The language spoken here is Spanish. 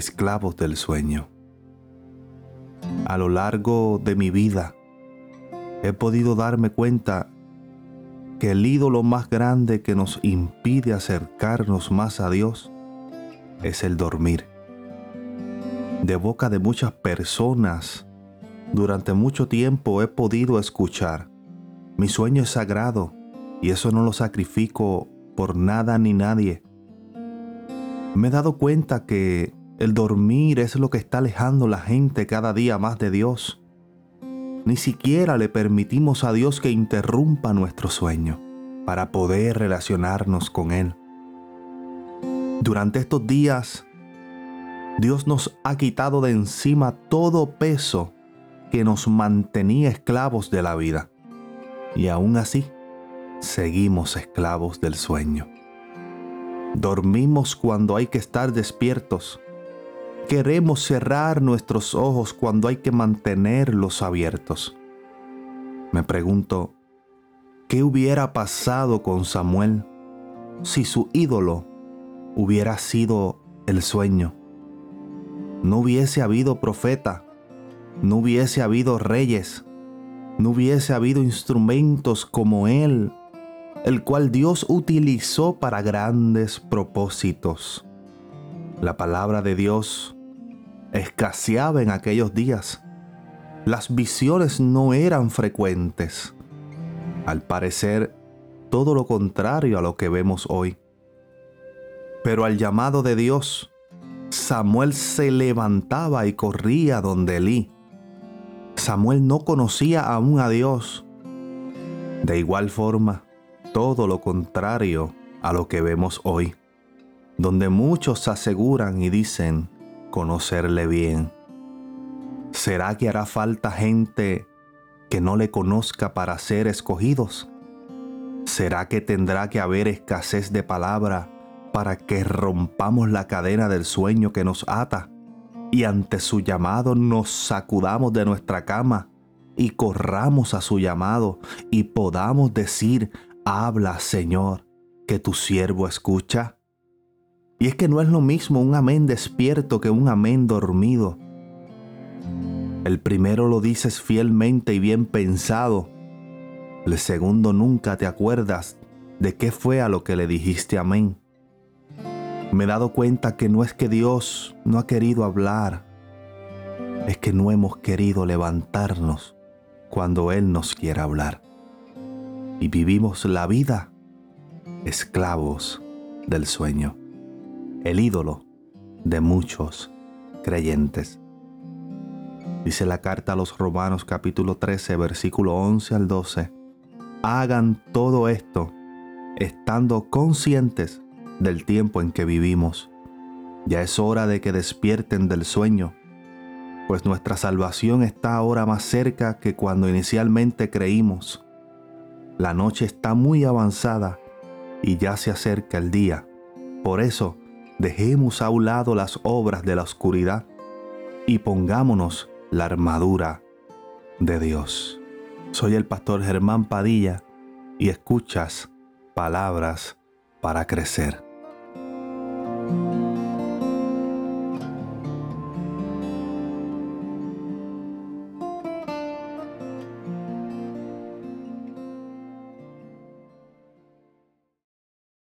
esclavos del sueño. A lo largo de mi vida he podido darme cuenta que el ídolo más grande que nos impide acercarnos más a Dios es el dormir. De boca de muchas personas, durante mucho tiempo he podido escuchar, mi sueño es sagrado y eso no lo sacrifico por nada ni nadie. Me he dado cuenta que el dormir es lo que está alejando la gente cada día más de Dios. Ni siquiera le permitimos a Dios que interrumpa nuestro sueño para poder relacionarnos con Él. Durante estos días, Dios nos ha quitado de encima todo peso que nos mantenía esclavos de la vida. Y aún así, seguimos esclavos del sueño. Dormimos cuando hay que estar despiertos. Queremos cerrar nuestros ojos cuando hay que mantenerlos abiertos. Me pregunto, ¿qué hubiera pasado con Samuel si su ídolo hubiera sido el sueño? No hubiese habido profeta, no hubiese habido reyes, no hubiese habido instrumentos como él el cual Dios utilizó para grandes propósitos. La palabra de Dios escaseaba en aquellos días. Las visiones no eran frecuentes. Al parecer, todo lo contrario a lo que vemos hoy. Pero al llamado de Dios, Samuel se levantaba y corría donde Elí. Samuel no conocía aún a Dios. De igual forma, todo lo contrario a lo que vemos hoy, donde muchos aseguran y dicen conocerle bien. ¿Será que hará falta gente que no le conozca para ser escogidos? ¿Será que tendrá que haber escasez de palabra para que rompamos la cadena del sueño que nos ata y ante su llamado nos sacudamos de nuestra cama y corramos a su llamado y podamos decir Habla, Señor, que tu siervo escucha. Y es que no es lo mismo un amén despierto que un amén dormido. El primero lo dices fielmente y bien pensado. El segundo nunca te acuerdas de qué fue a lo que le dijiste amén. Me he dado cuenta que no es que Dios no ha querido hablar, es que no hemos querido levantarnos cuando Él nos quiere hablar y vivimos la vida esclavos del sueño, el ídolo de muchos creyentes. Dice la carta a los Romanos capítulo 13 versículo 11 al 12. Hagan todo esto estando conscientes del tiempo en que vivimos. Ya es hora de que despierten del sueño, pues nuestra salvación está ahora más cerca que cuando inicialmente creímos. La noche está muy avanzada y ya se acerca el día. Por eso, dejemos a un lado las obras de la oscuridad y pongámonos la armadura de Dios. Soy el pastor Germán Padilla y escuchas palabras para crecer.